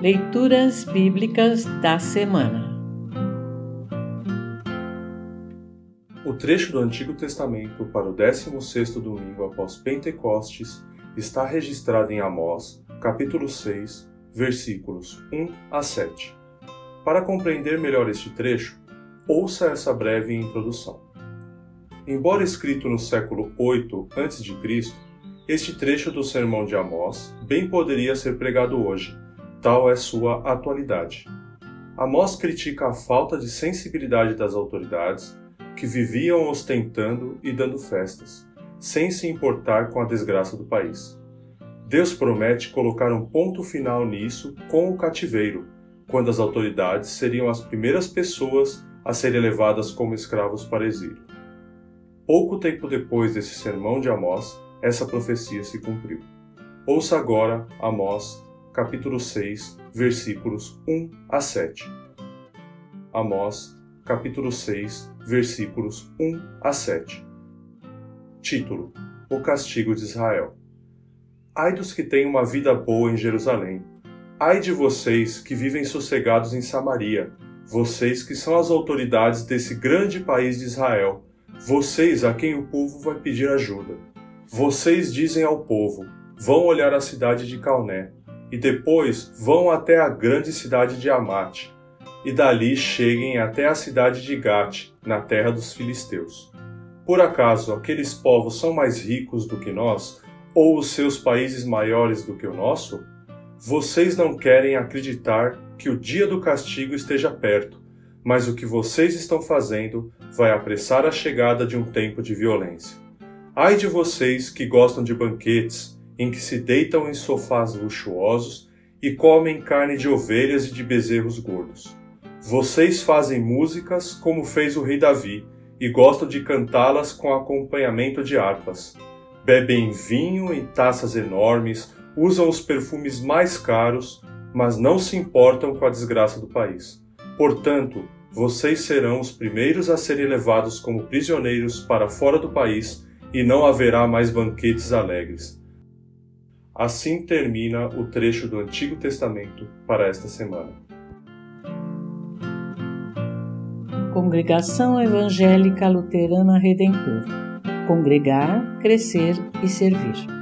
Leituras Bíblicas da Semana O trecho do Antigo Testamento para o 16º domingo após Pentecostes está registrado em Amós, capítulo 6, versículos 1 a 7. Para compreender melhor este trecho, ouça essa breve introdução. Embora escrito no século 8 a.C., este trecho do Sermão de Amós bem poderia ser pregado hoje, tal é sua atualidade. Amós critica a falta de sensibilidade das autoridades que viviam ostentando e dando festas, sem se importar com a desgraça do país. Deus promete colocar um ponto final nisso com o cativeiro, quando as autoridades seriam as primeiras pessoas a serem levadas como escravos para exílio. Pouco tempo depois desse sermão de Amós, essa profecia se cumpriu. Ouça agora Amós, capítulo 6, versículos 1 a 7. Amós, capítulo 6, versículos 1 a 7. Título: O castigo de Israel. Ai dos que têm uma vida boa em Jerusalém. Ai de vocês que vivem sossegados em Samaria, vocês que são as autoridades desse grande país de Israel, vocês a quem o povo vai pedir ajuda. Vocês dizem ao povo: vão olhar a cidade de Calné, e depois vão até a grande cidade de Amate, e dali cheguem até a cidade de Gate, na terra dos filisteus. Por acaso aqueles povos são mais ricos do que nós, ou os seus países maiores do que o nosso? Vocês não querem acreditar que o dia do castigo esteja perto, mas o que vocês estão fazendo vai apressar a chegada de um tempo de violência. Ai de vocês que gostam de banquetes, em que se deitam em sofás luxuosos e comem carne de ovelhas e de bezerros gordos. Vocês fazem músicas como fez o rei Davi e gostam de cantá-las com acompanhamento de harpas. Bebem vinho em taças enormes, usam os perfumes mais caros, mas não se importam com a desgraça do país. Portanto, vocês serão os primeiros a serem levados como prisioneiros para fora do país e não haverá mais banquetes alegres. Assim termina o trecho do Antigo Testamento para esta semana. Congregação Evangélica Luterana Redentor Congregar, Crescer e Servir.